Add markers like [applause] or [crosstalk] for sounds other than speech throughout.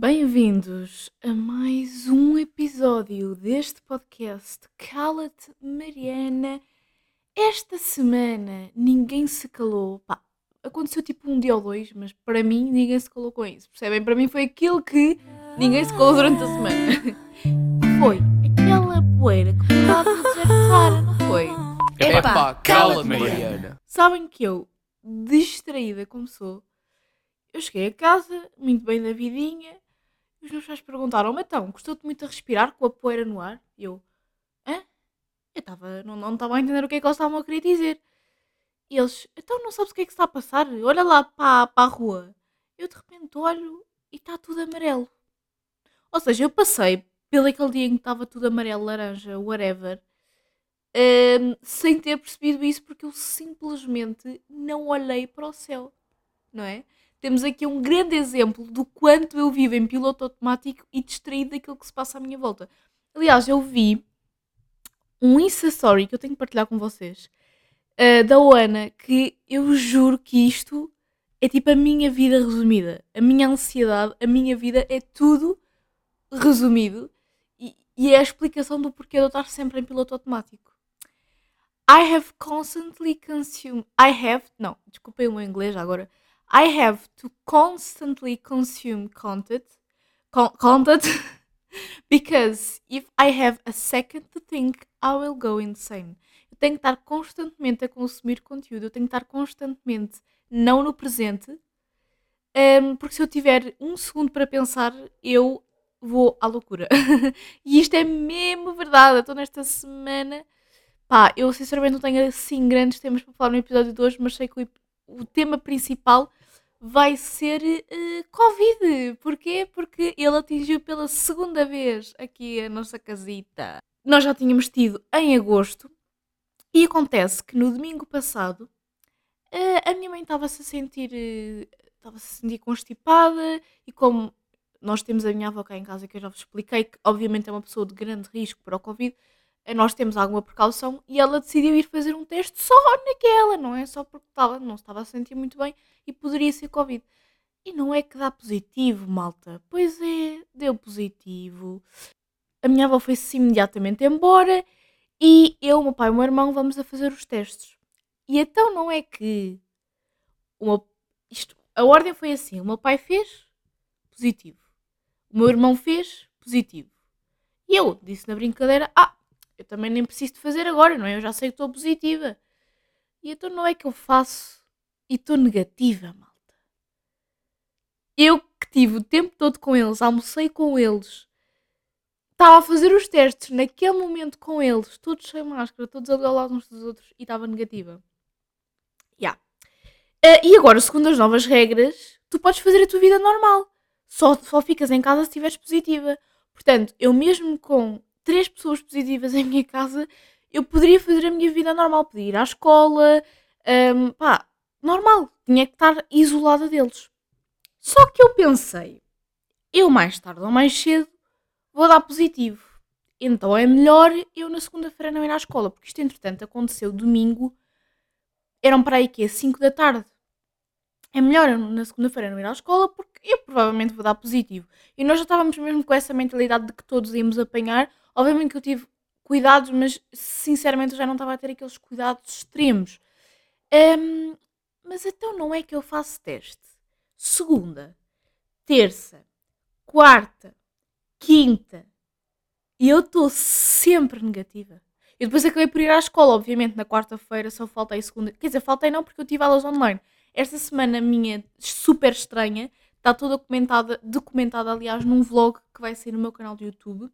Bem-vindos a mais um episódio deste podcast Cala-te Mariana. Esta semana ninguém se calou. Pá, aconteceu tipo um dia ou dois, mas para mim ninguém se calou com isso. Percebem? Para mim foi aquilo que ninguém se calou durante a semana. [laughs] Foi aquela poeira que estava a desertar, não foi? Epá, cala-te, Mariana. Sabem que eu, distraída como sou, eu cheguei a casa, muito bem da vidinha, os meus pais perguntaram: "Mas então, custou-te muito a respirar com a poeira no ar? E eu: Hã? Eu estava, não estava a entender o que é que eles estavam a querer dizer. E eles: Então não sabes o que é que está a passar? Olha lá para, a rua. Eu de repente olho e está tudo amarelo. Ou seja, eu passei pelo aquele dia em que estava tudo amarelo, laranja, whatever, hum, sem ter percebido isso porque eu simplesmente não olhei para o céu, não é? Temos aqui um grande exemplo do quanto eu vivo em piloto automático e distraído daquilo que se passa à minha volta. Aliás, eu vi um Insta Story que eu tenho que partilhar com vocês uh, da Oana que eu juro que isto é tipo a minha vida resumida. A minha ansiedade, a minha vida é tudo resumido e, e é a explicação do porquê de eu estar sempre em piloto automático. I have constantly consumed. I have. Não, desculpem o meu inglês agora. I have to constantly consume content, con- content [laughs] because if I have a second to think, I will go insane. Eu tenho que estar constantemente a consumir conteúdo, eu tenho que estar constantemente não no presente, um, porque se eu tiver um segundo para pensar, eu vou à loucura. [laughs] e isto é mesmo verdade. Eu estou nesta semana. Pá, eu sinceramente não tenho assim grandes temas para falar no episódio de hoje, mas sei que o, o tema principal vai ser uh, Covid. Porquê? Porque ele atingiu pela segunda vez aqui a nossa casita. Nós já tínhamos tido em agosto e acontece que no domingo passado uh, a minha mãe estava-se a sentir. Uh, estava-se a sentir constipada e como nós temos a minha avó cá em casa que eu já vos expliquei que obviamente é uma pessoa de grande risco para o Covid, nós temos alguma precaução e ela decidiu ir fazer um teste só naquela, não é? Só porque estava, não estava a sentir muito bem e poderia ser Covid. E não é que dá positivo, malta. Pois é, deu positivo. A minha avó foi-se imediatamente embora e eu, meu pai e o meu irmão vamos a fazer os testes. E então não é que uma, isto, a ordem foi assim: o meu pai fez positivo, o meu irmão fez positivo. E eu disse na brincadeira: Ah, eu também nem preciso de fazer agora, não é? Eu já sei que estou positiva. E então não é que eu faço e estou negativa, malta. Eu que tive o tempo todo com eles, almocei com eles, estava a fazer os testes naquele momento com eles, todos sem máscara, todos lado uns dos outros e estava negativa. Yeah. Uh, e agora, segundo as novas regras, tu podes fazer a tua vida normal. Só, só ficas em casa se estiveres positiva. Portanto, eu mesmo com três pessoas positivas em minha casa, eu poderia fazer a minha vida normal. Podia ir à escola, um, pá, normal. Tinha que estar isolada deles. Só que eu pensei, eu mais tarde ou mais cedo vou dar positivo. Então é melhor eu na segunda-feira não ir à escola, porque isto entretanto aconteceu domingo, eram para aí que 5 da tarde. É melhor eu na segunda-feira não ir à escola porque eu provavelmente vou dar positivo. E nós já estávamos mesmo com essa mentalidade de que todos íamos apanhar. Obviamente que eu tive cuidados, mas sinceramente eu já não estava a ter aqueles cuidados extremos. Um, mas então não é que eu faço teste segunda, terça, quarta, quinta e eu estou sempre negativa. E depois acabei por ir à escola, obviamente, na quarta-feira, só faltei segunda. Quer dizer, faltei não porque eu tive aulas online. Esta semana minha super estranha está toda documentada, documentada, aliás, num vlog que vai sair no meu canal do YouTube.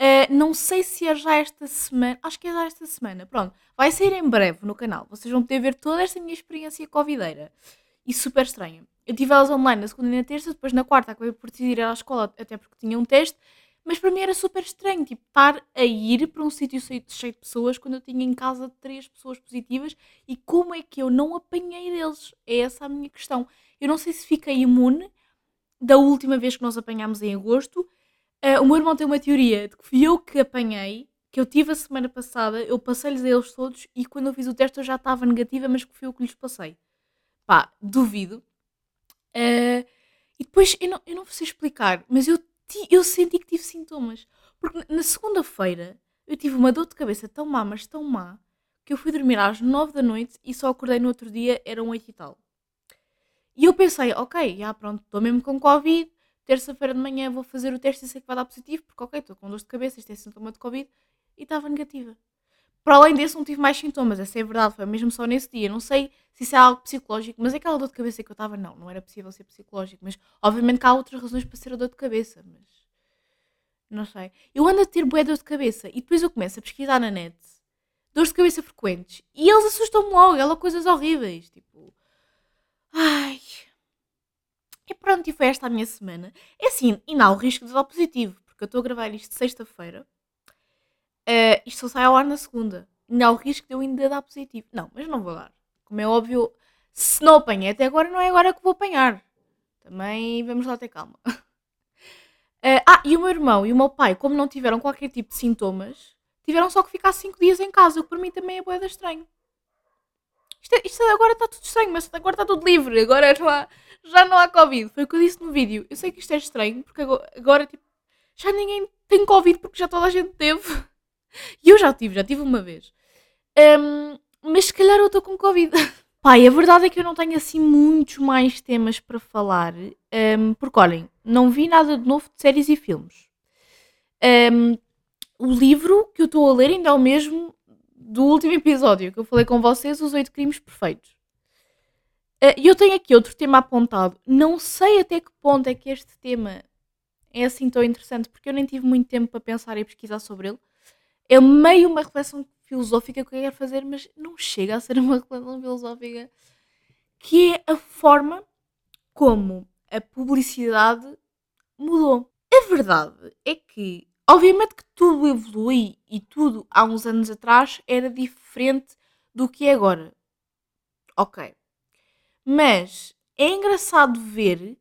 Uh, não sei se é já esta semana, acho que é já esta semana. Pronto, vai sair em breve no canal. Vocês vão poder ver toda esta minha experiência covideira e super estranha. Eu tive aulas online na segunda e na terça, depois na quarta acabei por decidir ir à escola, até porque tinha um teste, mas para mim era super estranho, tipo, estar a ir para um sítio cheio de pessoas quando eu tinha em casa três pessoas positivas e como é que eu não apanhei deles? É essa a minha questão. Eu não sei se fiquei imune da última vez que nós apanhámos em agosto. Uh, o meu irmão tem uma teoria de que fui eu que apanhei, que eu tive a semana passada, eu passei-lhes a eles todos e quando eu fiz o teste eu já estava negativa, mas que fui eu que lhes passei. Pá, duvido. Uh, E depois, eu não, eu não sei explicar, mas eu, ti- eu senti que tive sintomas. Porque na- segunda-feira eu tive uma dor de cabeça tão má, mas tão má, que eu fui dormir às 9 da noite e só acordei no outro dia, eram 8 e tal. E eu pensei, ok, já pronto, estou mesmo com Covid, terça-feira de manhã vou fazer o teste e sei que vai dar positivo, porque ok, estou com dor de cabeça, isto é sintoma de Covid, e estava negativa. Para além desse, não tive mais sintomas, essa é verdade, foi mesmo só nesse dia. Não sei se isso é algo psicológico, mas aquela dor de cabeça que eu estava, não, não era possível ser psicológico. Mas obviamente que há outras razões para ser a dor de cabeça, mas não sei. Eu ando a ter bué dor de cabeça e depois eu começo a pesquisar na net dores de cabeça frequentes e eles assustam-me logo, ela coisas horríveis, tipo, ai. E pronto, e foi esta a minha semana. É assim, e não há o risco de dar positivo, porque eu estou a gravar isto sexta-feira. Uh, isto só sai ao ar na segunda. Ainda há o risco de eu ainda dar positivo. Não, mas não vou dar. Como é óbvio, se não apanhei até agora, não é agora que vou apanhar. Também vamos lá ter calma. Uh, [laughs] ah, e o meu irmão e o meu pai, como não tiveram qualquer tipo de sintomas, tiveram só que ficar 5 dias em casa, o que para mim também é boeda estranho. Isto, é- isto agora está tudo estranho, mas agora está tudo livre, agora não há- já não há Covid. Foi o que eu disse no vídeo. Eu sei que isto é estranho, porque agora, tipo, já ninguém tem Covid porque já toda a gente teve. [laughs] E eu já tive, já tive uma vez. Ahm, mas se calhar eu estou com Covid. [laughs] Pai, a verdade é que eu não tenho assim muitos mais temas para falar. ahm, porque olhem, não vi nada de novo de séries e filmes. Ahm, o livro que eu estou a ler ainda é o mesmo do último [laughs] episódio que eu falei com vocês, Os Oito Crimes Perfeitos. E eu tenho aqui outro tema apontado. Não sei até que ponto é que este tema é assim tão interessante, porque eu nem tive muito tempo para pensar e pesquisar sobre ele. É meio uma reflexão filosófica que eu quero fazer, mas não chega a ser uma [laughs] reflexão filosófica, que é a forma como a publicidade mudou. A verdade é que, obviamente que tudo evolui e tudo há uns anos atrás era diferente do que é agora. Ok. Mas é engraçado ver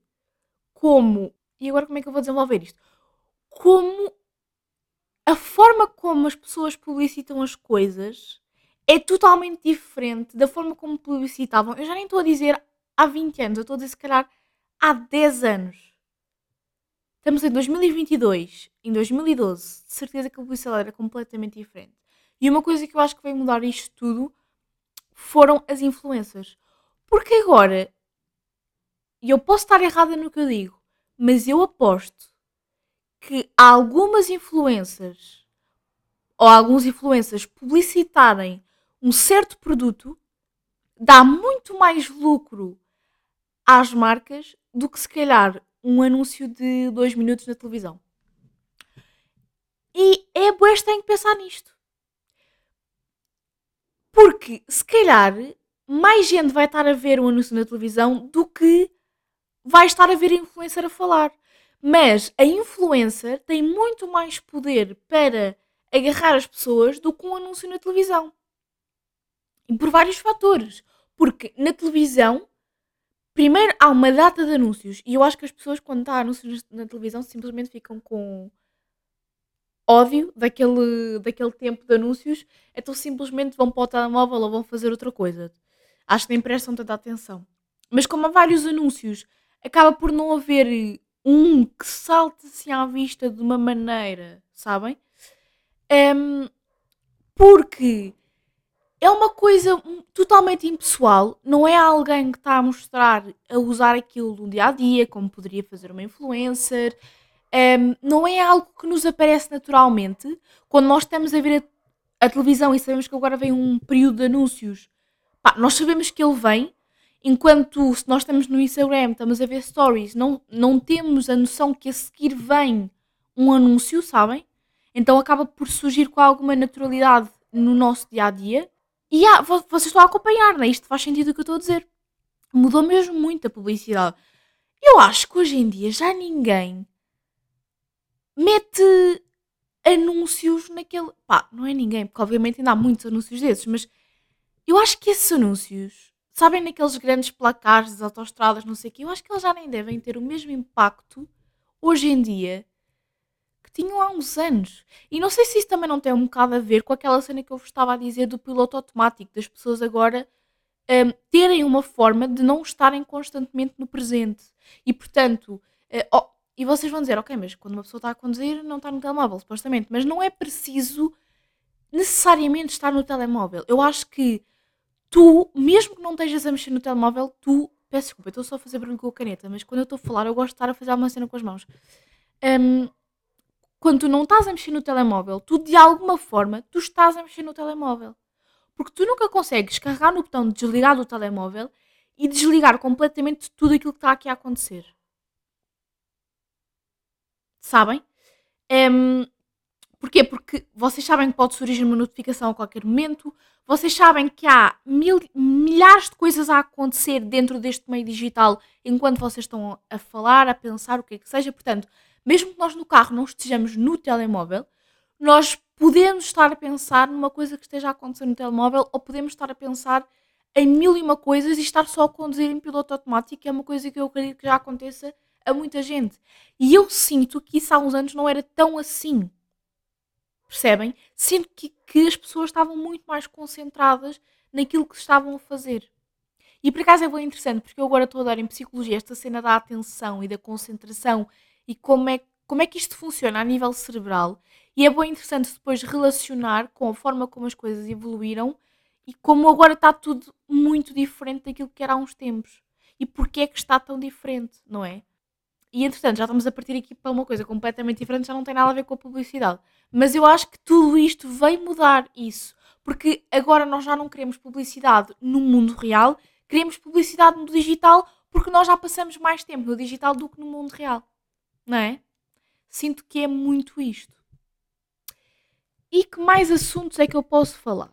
como. E agora como é que eu vou desenvolver isto? Como a forma como as pessoas publicitam as coisas é totalmente diferente da forma como publicitavam. Eu já nem estou a dizer há 20 anos, eu estou a dizer se calhar há 10 anos. Estamos em 2022, em 2012, de certeza que a publicidade era completamente diferente. E uma coisa que eu acho que veio mudar isto tudo foram as influências. Porque agora, e eu posso estar errada no que eu digo, mas eu aposto que algumas influências ou alguns influencers publicitarem um certo produto dá muito mais lucro às marcas do que se calhar um anúncio de dois minutos na televisão. E é bué estranho pensar nisto. Porque se calhar mais gente vai estar a ver um anúncio na televisão do que vai estar a ver a influencer a falar. Mas a influencer tem muito mais poder para agarrar as pessoas do que um anúncio na televisão. E por vários fatores. Porque na televisão, primeiro há uma data de anúncios. E eu acho que as pessoas, quando há anúncios na televisão, simplesmente ficam com ódio daquele, daquele tempo de anúncios. Então simplesmente vão para o telemóvel ou vão fazer outra coisa. Acho que nem prestam tanta atenção. Mas como há vários anúncios, acaba por não haver um que salte assim à vista de uma maneira, sabem? Hum, porque é uma coisa totalmente impessoal, não é alguém que está a mostrar a usar aquilo no dia a dia, como poderia fazer uma influencer, Hum, não é algo que nos aparece naturalmente quando nós estamos a ver a, a televisão e sabemos que agora vem um período de anúncios. Pá, nós sabemos que ele vem, enquanto se nós estamos no Instagram, estamos a ver stories, não, não temos a noção que a seguir vem um anúncio, sabem? Então acaba por surgir com alguma naturalidade no nosso dia a dia. E ah, vo- vocês estão a acompanhar, não é? Isto faz sentido o que eu estou a dizer. Mudou mesmo muito a publicidade. Eu acho que hoje em dia já ninguém mete anúncios naquele. Pá, não é ninguém, porque obviamente ainda há muitos anúncios desses, mas eu acho que esses anúncios, sabem, naqueles grandes placares das autostradas, não sei o quê, eu acho que eles já nem devem ter o mesmo impacto hoje em dia que tinham há uns anos. E não sei se isso também não tem um bocado a ver com aquela cena que eu vos estava a dizer do piloto automático, das pessoas agora um, terem uma forma de não estarem constantemente no presente. E portanto, uh, oh, e vocês vão dizer, ok, mas quando uma pessoa está a conduzir não está no telemóvel, supostamente, mas não é preciso necessariamente estar no telemóvel. Eu acho que tu, mesmo que não estejas a mexer no telemóvel, tu. Peço desculpa, estou só a fazer barulho com a caneta, mas quando eu estou a falar, eu gosto de estar a fazer alguma cena com as mãos. Um, quando tu não estás a mexer no telemóvel, tu de alguma forma tu estás a mexer no telemóvel. Porque tu nunca consegues carregar no botão de desligar do telemóvel e desligar completamente tudo aquilo que está aqui a acontecer. Sabem? Um, Porquê? Porque vocês sabem que pode surgir uma notificação a qualquer momento, vocês sabem que há mil, milhares de coisas a acontecer dentro deste meio digital enquanto vocês estão a falar, a pensar, o que é que seja. Portanto, mesmo que nós no carro não estejamos no telemóvel, nós podemos estar a pensar numa coisa que esteja a acontecer no telemóvel ou podemos estar a pensar em mil e uma coisas e estar só a conduzir em piloto automático, é uma coisa que eu acredito que já aconteça a muita gente. E eu sinto que isso há uns anos não era tão assim. Percebem? Sinto que, que as pessoas estavam muito mais concentradas naquilo que estavam a fazer. E por acaso é bem interessante, porque eu agora estou a dar em psicologia esta cena da atenção e da concentração e como é, como é que isto funciona a nível cerebral. E é bem interessante depois relacionar com a forma como as coisas evoluíram e como agora está tudo muito diferente daquilo que era há uns tempos. E porquê é que está tão diferente, não é? E entretanto, já estamos a partir aqui para uma coisa completamente diferente, já não tem nada a ver com a publicidade. Mas eu acho que tudo isto veio mudar isso. Porque agora nós já não queremos publicidade no mundo real, queremos publicidade no digital porque nós já passamos mais tempo no digital do que no mundo real. Não é? Sinto que é muito isto. E que mais assuntos é que eu posso falar?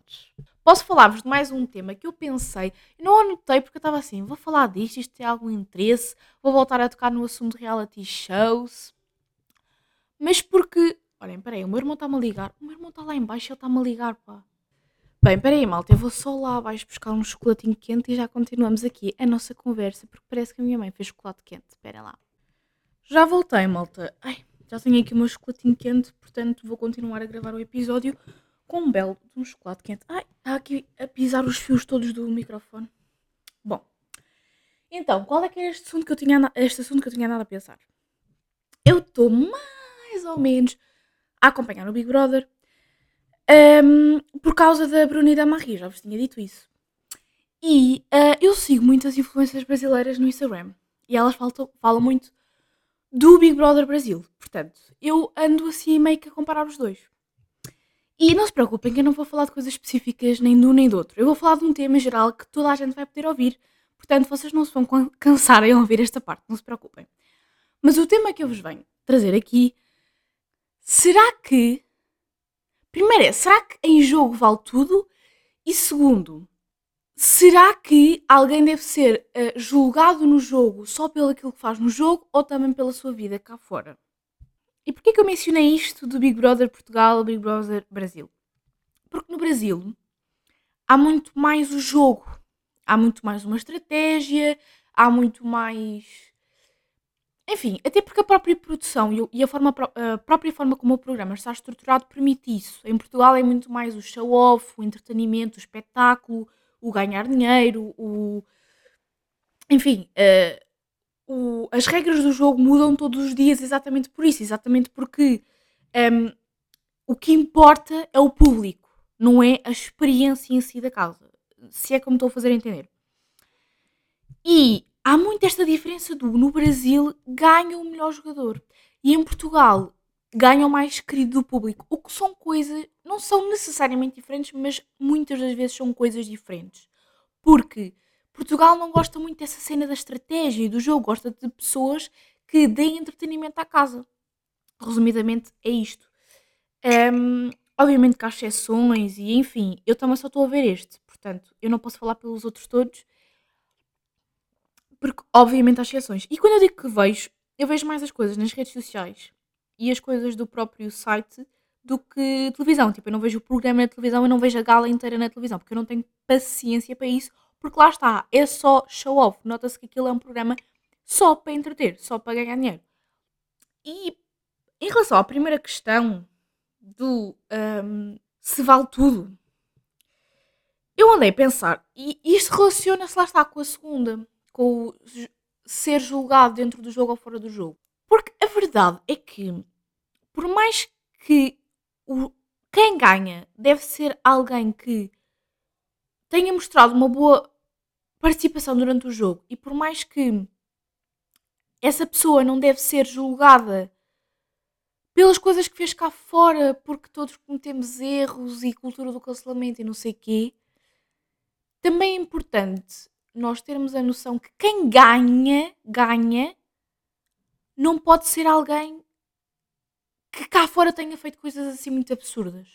Posso falar-vos de mais um tema que eu pensei, não anotei porque eu estava assim, vou falar disto, isto tem algum interesse, vou voltar a tocar no assunto de reality shows. Mas porque, olhem, peraí, o meu irmão está-me a ligar, o meu irmão está lá em baixo, ele está-me a ligar, pá. Bem, peraí, malta, eu vou só lá abaixo buscar um chocolatinho quente e já continuamos aqui a nossa conversa, porque parece que a minha mãe fez chocolate quente, espera lá. Já voltei, malta. Ai, já tenho aqui o meu chocolatinho quente, portanto vou continuar a gravar o episódio com um belo de um chocolate quente. Ai, está aqui a pisar os fios todos do microfone. Bom, então, qual é que é este assunto que eu tinha, este assunto que eu tinha nada a pensar? Eu estou mais ou menos a acompanhar o Big Brother um, por causa da Bruna e da Marie, já vos tinha dito isso. E uh, eu sigo muitas influências brasileiras no Instagram e elas falam muito do Big Brother Brasil. Portanto, eu ando assim meio que a comparar os dois. E não se preocupem que eu não vou falar de coisas específicas nem de um nem do outro. Eu vou falar de um tema geral que toda a gente vai poder ouvir. Portanto, vocês não se vão cansar em ouvir esta parte, não se preocupem. Mas o tema que eu vos venho trazer aqui, será que. Primeiro é, será que em jogo vale tudo? E segundo, será que alguém deve ser uh, julgado no jogo só pelo aquilo que faz no jogo ou também pela sua vida cá fora? E porquê que eu mencionei isto do Big Brother Portugal, Big Brother Brasil? Porque no Brasil há muito mais o jogo, há muito mais uma estratégia, há muito mais. Enfim, até porque a própria produção e a, forma, a própria forma como o programa está estruturado permite isso. Em Portugal é muito mais o show-off, o entretenimento, o espetáculo, o ganhar dinheiro, o. Enfim, uh, o, as regras do jogo mudam todos os dias exatamente por isso, exatamente porque um, o que importa é o público, não é a experiência em si da casa. Se é como estou a fazer entender. E há muito esta diferença do no Brasil ganha o melhor jogador e em Portugal ganha o mais querido do público. O que são coisas, não são necessariamente diferentes, mas muitas das vezes são coisas diferentes. Porque Portugal não gosta muito dessa cena da estratégia e do jogo, gosta de pessoas que deem entretenimento à casa. Resumidamente, é isto. Um, obviamente que há exceções e enfim, eu também só estou a ver este, portanto, eu não posso falar pelos outros todos, porque obviamente há exceções. E quando eu digo que vejo, eu vejo mais as coisas nas redes sociais e as coisas do próprio site do que televisão. Tipo, eu não vejo o programa na televisão, eu não vejo a gala inteira na televisão, porque eu não tenho paciência para isso porque lá está, é só show off. Nota-se que aquilo é um programa só para entreter, só para ganhar dinheiro. E em relação à primeira questão do um, se vale tudo, Eu andei a pensar, e isto relaciona-se lá está com a segunda, com o ser julgado dentro do jogo ou fora do jogo. Porque a verdade é que, por mais que o, quem ganha deve ser alguém que tenha mostrado uma boa participação durante o jogo, e por mais que essa pessoa não deve ser julgada pelas coisas que fez cá fora, porque todos cometemos erros e cultura do cancelamento e não sei quê. Também é importante nós termos a noção que quem ganha, ganha, não pode ser alguém que cá fora tenha feito coisas assim muito absurdas.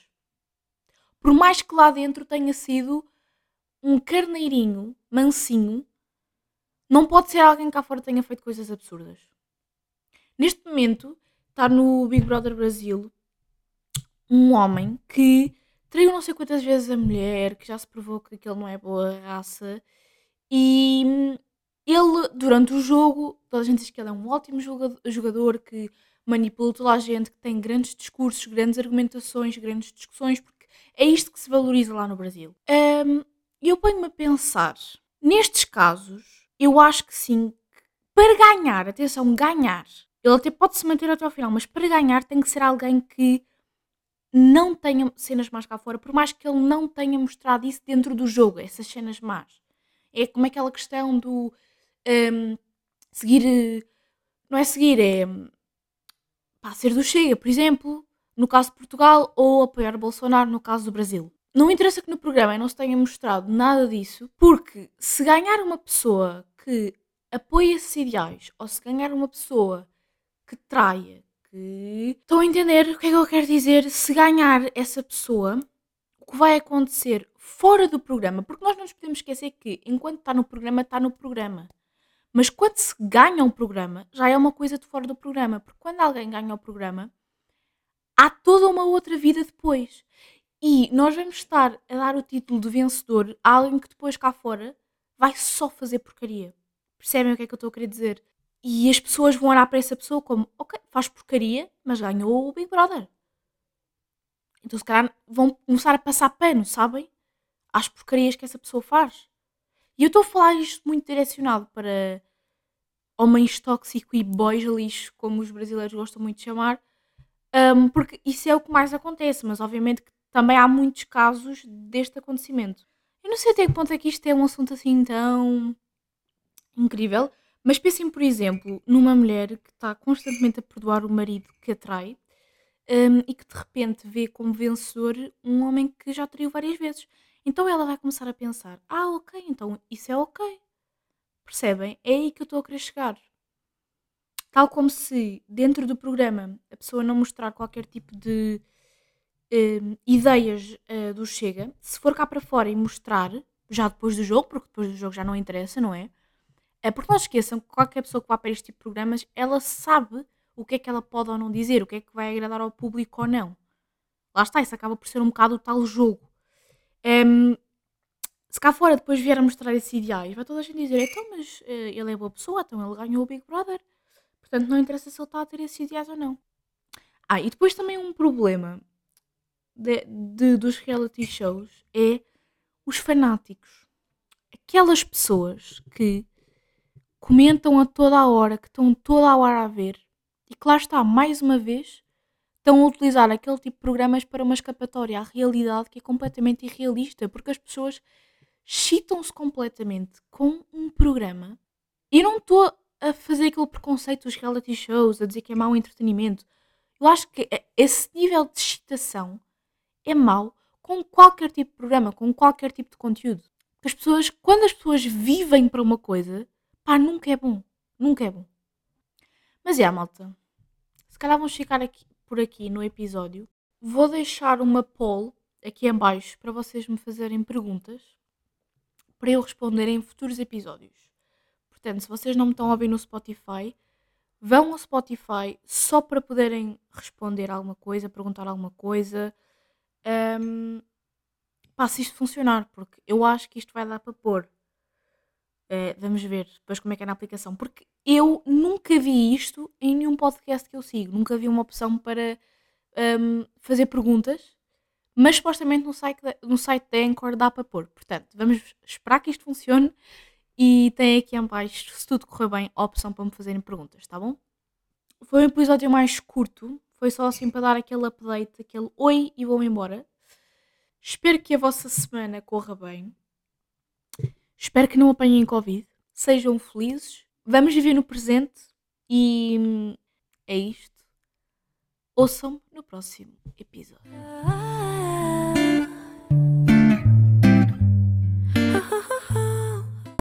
Por mais que lá dentro tenha sido um carneirinho, mansinho, não pode ser alguém que cá fora tenha feito coisas absurdas. Neste momento, está no Big Brother Brasil um homem que traiu não sei quantas vezes a mulher, que já se provou que aquele não é boa raça, e ele, durante o jogo, toda a gente diz que ele é um ótimo jogador, que manipula toda a gente, que tem grandes discursos, grandes argumentações, grandes discussões, porque é isto que se valoriza lá no Brasil. E eu ponho-me a pensar, nestes casos, eu acho que sim, para ganhar, atenção, ganhar, ele até pode se manter até ao final, mas para ganhar tem que ser alguém que não tenha cenas más cá fora, por mais que ele não tenha mostrado isso dentro do jogo, essas cenas más. É como aquela questão do um, seguir. Não é seguir, é. Pá, ser do Chega, por exemplo, no caso de Portugal, ou apoiar Bolsonaro no caso do Brasil. Não interessa que no programa não se tenha mostrado nada disso, porque se ganhar uma pessoa que apoia esses ideais, ou se ganhar uma pessoa que traia, que. Estão a entender o que é que eu quero dizer? Se ganhar essa pessoa, o que vai acontecer fora do programa, porque nós não nos podemos esquecer que enquanto está no programa, está no programa. Mas quando se ganha um programa, já é uma coisa de fora do programa. Porque quando alguém ganha o programa, há toda uma outra vida depois. E nós vamos estar a dar o título de vencedor a alguém que depois cá fora vai só fazer porcaria. Percebem o que é que eu estou a querer dizer? E as pessoas vão olhar para essa pessoa como, ok, faz porcaria, mas ganhou o Big Brother. Então se calhar vão começar a passar pano, sabem? Às porcarias que essa pessoa faz. E eu estou a falar isto muito direcionado para homens tóxicos e boys lixo, como os brasileiros gostam muito de chamar, um, porque isso é o que mais acontece, mas obviamente que também há muitos casos deste acontecimento. Eu não sei até que ponto é que isto é um assunto assim tão incrível, mas pensem, por exemplo, numa mulher que está constantemente a perdoar o marido que a trai um, e que de repente vê como vencedor um homem que já traiu várias vezes. Então ela vai começar a pensar: ah, ok, então isso é ok. Percebem? É aí que eu estou a querer chegar. Tal como se dentro do programa a pessoa não mostrar qualquer tipo de um, ideias uh, do Chega, se for cá para fora e mostrar, já depois do jogo, porque depois do jogo já não interessa, não é? É porque não esqueçam que qualquer pessoa que vá para este tipo de programas, ela sabe o que é que ela pode ou não dizer, o que é que vai agradar ao público ou não. Lá está, isso acaba por ser um bocado o tal jogo. Um, se cá fora depois vier a mostrar esses ideais, vai toda a gente dizer, então, mas uh, ele é boa pessoa, então ele ganhou o Big Brother. Portanto, não interessa se ele está a ter esses ideais ou não. Ah, e depois também um problema de, de, dos reality shows é os fanáticos. Aquelas pessoas que comentam a toda a hora, que estão toda a hora a ver, e que lá está, mais uma vez, estão a utilizar aquele tipo de programas para uma escapatória à realidade que é completamente irrealista, porque as pessoas chitam-se completamente com um programa. E não estou a fazer aquele preconceito dos reality shows, a dizer que é mau entretenimento. Eu acho que esse nível de excitação é mau com qualquer tipo de programa, com qualquer tipo de conteúdo. Porque as pessoas, quando as pessoas vivem para uma coisa, Pá, nunca é bom. Nunca é bom. Mas é, malta. Se calhar vamos ficar aqui, por aqui no episódio. Vou deixar uma poll aqui em baixo para vocês me fazerem perguntas para eu responder em futuros episódios. Portanto, se vocês não me estão a ouvir no Spotify, vão ao Spotify só para poderem responder alguma coisa, perguntar alguma coisa. Um, pá, se isto funcionar, porque eu acho que isto vai dar para pôr. Uh, vamos ver depois como é que é na aplicação. Porque eu nunca vi isto em nenhum podcast que eu sigo. Nunca vi uma opção para um, fazer perguntas Mas supostamente no site, da- no site da Anchor dá para pôr. Portanto, vamos esperar que isto funcione e tem aqui em baixo, se tudo correr bem, a opção para me fazerem perguntas, tá bom? Foi um episódio mais curto, foi só assim para dar aquele update, aquele oi e vou embora. Espero que a vossa semana corra bem. Espero que não apanhem Covid. Sejam felizes. Vamos viver no presente e hum, é isto. Ouçam no próximo episódio.